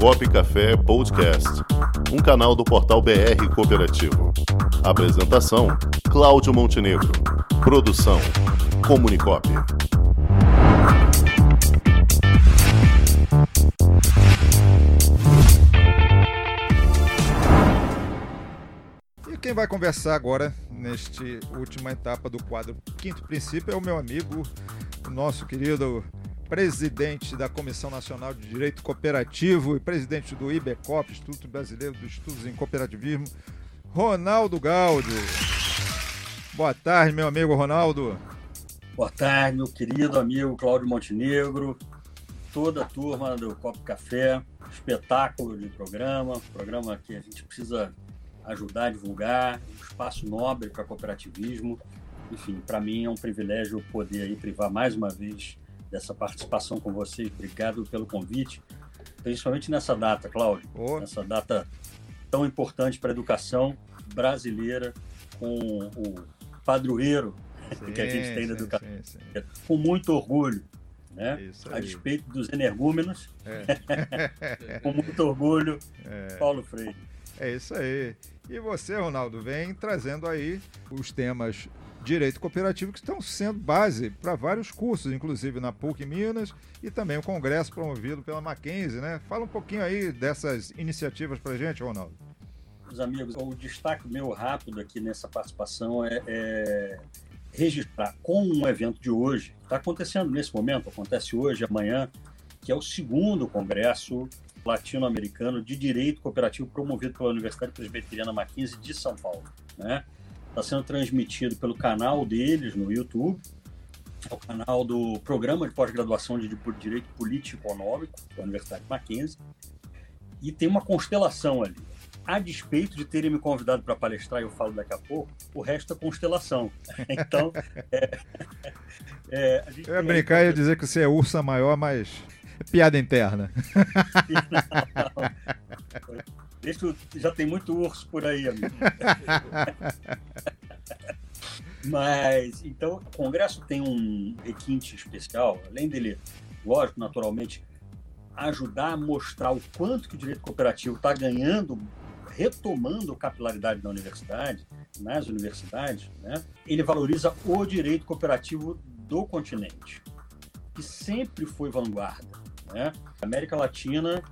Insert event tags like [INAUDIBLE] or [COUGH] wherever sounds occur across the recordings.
Comunicop Café Podcast, um canal do portal BR Cooperativo. Apresentação: Cláudio Montenegro. Produção: Comunicop. E quem vai conversar agora, neste última etapa do quadro Quinto Princípio, é o meu amigo, o nosso querido presidente da Comissão Nacional de Direito Cooperativo e presidente do IBECOP, Instituto Brasileiro dos Estudos em Cooperativismo, Ronaldo Gaudio. Boa tarde, meu amigo Ronaldo. Boa tarde, meu querido amigo Cláudio Montenegro, toda a turma do Copo Café, espetáculo de programa, programa que a gente precisa ajudar a divulgar, um espaço nobre para cooperativismo. Enfim, para mim é um privilégio poder aí privar mais uma vez dessa participação com vocês. Obrigado pelo convite, principalmente nessa data, Cláudio, oh. nessa data tão importante para a educação brasileira, com o padroeiro sim, que a gente tem na educação, sim, sim. com muito orgulho. Né? A despeito dos energúmenos, é. [LAUGHS] com muito orgulho, é. Paulo Freire. É isso aí. E você, Ronaldo, vem trazendo aí os temas direito cooperativo que estão sendo base para vários cursos, inclusive na PUC Minas e também o congresso promovido pela Mackenzie, né? Fala um pouquinho aí dessas iniciativas para gente, Ronaldo. Meus amigos, o destaque meu rápido aqui nessa participação é, é registrar com um evento de hoje, está acontecendo nesse momento, acontece hoje, amanhã, que é o segundo congresso latino-americano de direito cooperativo promovido pela Universidade Presbiteriana Mackenzie de São Paulo, né? Está sendo transmitido pelo canal deles no YouTube, é o canal do Programa de Pós-Graduação de Direito Político e Econômico da Universidade Mackenzie, e tem uma constelação ali. A despeito de terem me convidado para palestrar, eu falo daqui a pouco, o resto é constelação. [LAUGHS] Então, é, é, eu ia brincar e ia dizer que você é ursa maior, mas piada interna. [LAUGHS] Isso já tem muito urso por aí, amigo. [LAUGHS] Mas, então, o Congresso tem um requinte especial, além dele, lógico, naturalmente, ajudar a mostrar o quanto que o direito cooperativo está ganhando, retomando capilaridade na universidade, nas universidades, né? ele valoriza o direito cooperativo do continente, que sempre foi vanguarda. Né? A América Latina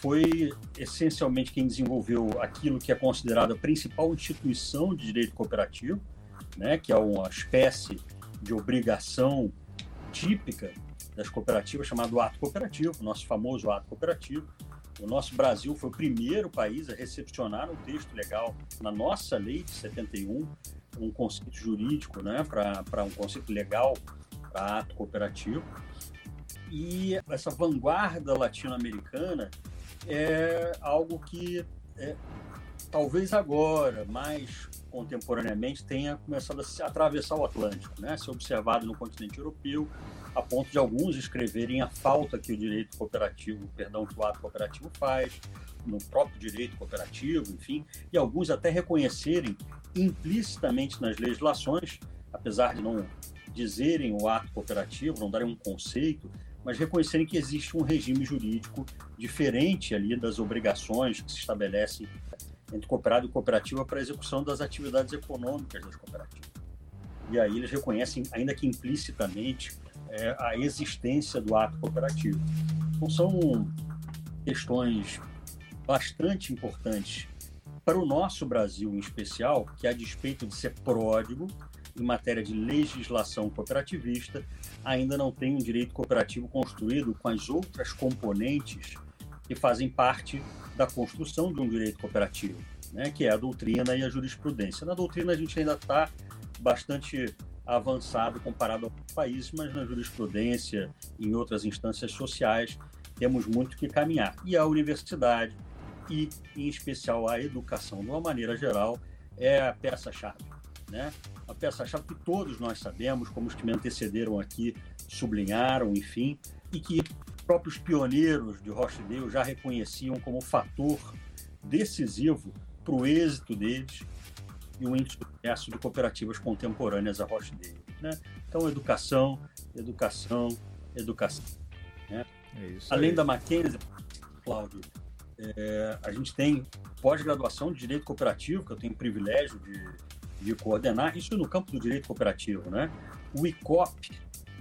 foi essencialmente quem desenvolveu aquilo que é considerada a principal instituição de direito cooperativo, né, que é uma espécie de obrigação típica das cooperativas, chamado ato cooperativo, nosso famoso ato cooperativo. O nosso Brasil foi o primeiro país a recepcionar um texto legal na nossa lei de 71, um conceito jurídico né, para um conceito legal para ato cooperativo. E essa vanguarda latino-americana é algo que é, talvez agora, mais contemporaneamente, tenha começado a se atravessar o Atlântico, né? ser observado no continente europeu, a ponto de alguns escreverem a falta que o direito cooperativo, perdão, que o ato cooperativo faz, no próprio direito cooperativo, enfim, e alguns até reconhecerem implicitamente nas legislações, apesar de não dizerem o ato cooperativo, não darem um conceito, mas reconhecerem que existe um regime jurídico diferente ali das obrigações que se estabelecem entre cooperado e cooperativa para a execução das atividades econômicas das cooperativas. E aí eles reconhecem, ainda que implicitamente, é, a existência do ato cooperativo. Então são questões bastante importantes para o nosso Brasil em especial, que a despeito de ser pródigo, em matéria de legislação cooperativista, ainda não tem um direito cooperativo construído com as outras componentes que fazem parte da construção de um direito cooperativo, né, que é a doutrina e a jurisprudência. Na doutrina a gente ainda está bastante avançado comparado a outros países, mas na jurisprudência e em outras instâncias sociais temos muito que caminhar. E a universidade, e em especial a educação, de uma maneira geral, é a peça-chave. Né? a peça-chave que todos nós sabemos, como os que me antecederam aqui sublinharam, enfim, e que próprios pioneiros de Rochdale já reconheciam como fator decisivo para o êxito deles e o sucesso de cooperativas contemporâneas a Rochdale. Né? Então, educação, educação, educação. Né? É Além da Mackenzie, Cláudio. É, a gente tem pós-graduação de Direito Cooperativo, que eu tenho o privilégio de, de coordenar, isso no campo do direito cooperativo, né? O ICOP,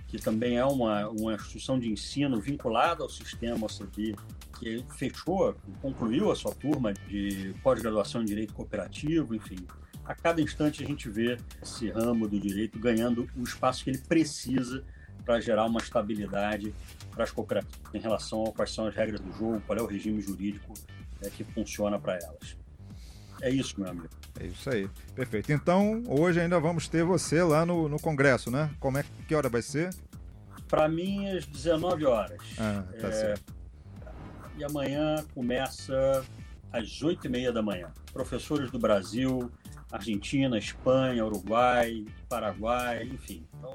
que também é uma, uma instituição de ensino vinculada ao sistema OCB, que fechou, concluiu a sua turma de pós-graduação em Direito Cooperativo, enfim. A cada instante a gente vê esse ramo do direito ganhando o espaço que ele precisa para gerar uma estabilidade para as cooperativas em relação a quais são as regras do jogo, qual é o regime jurídico é, que funciona para elas. É isso, meu amigo. É isso aí. Perfeito. Então, hoje ainda vamos ter você lá no, no Congresso, né? Como é que hora vai ser? Para mim, às 19 horas. Ah, tá é... certo. E amanhã começa às 8 e meia da manhã. Professores do Brasil, Argentina, Espanha, Uruguai, Paraguai, enfim. Então,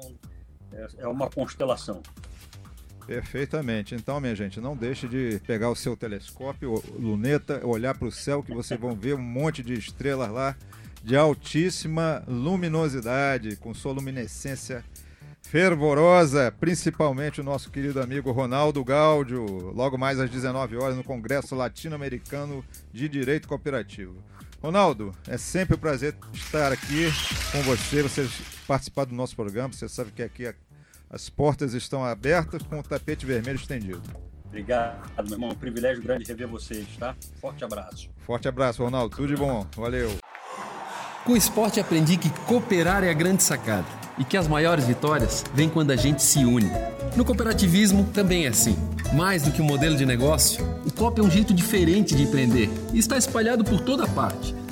é, é uma constelação. Perfeitamente. Então, minha gente, não deixe de pegar o seu telescópio, luneta, olhar para o céu que vocês vão ver um monte de estrelas lá de altíssima luminosidade, com sua luminescência fervorosa, principalmente o nosso querido amigo Ronaldo Gáudio, logo mais às 19 horas no Congresso Latino-Americano de Direito Cooperativo. Ronaldo, é sempre um prazer estar aqui com você, você participar do nosso programa, você sabe que aqui as portas estão abertas com o tapete vermelho estendido. Obrigado, meu irmão. Um privilégio grande rever vocês, tá? Forte abraço. Forte abraço, Ronaldo. Tudo de bom. Valeu. Com o esporte aprendi que cooperar é a grande sacada e que as maiores vitórias vêm quando a gente se une. No cooperativismo também é assim. Mais do que um modelo de negócio, o COP é um jeito diferente de empreender e está espalhado por toda parte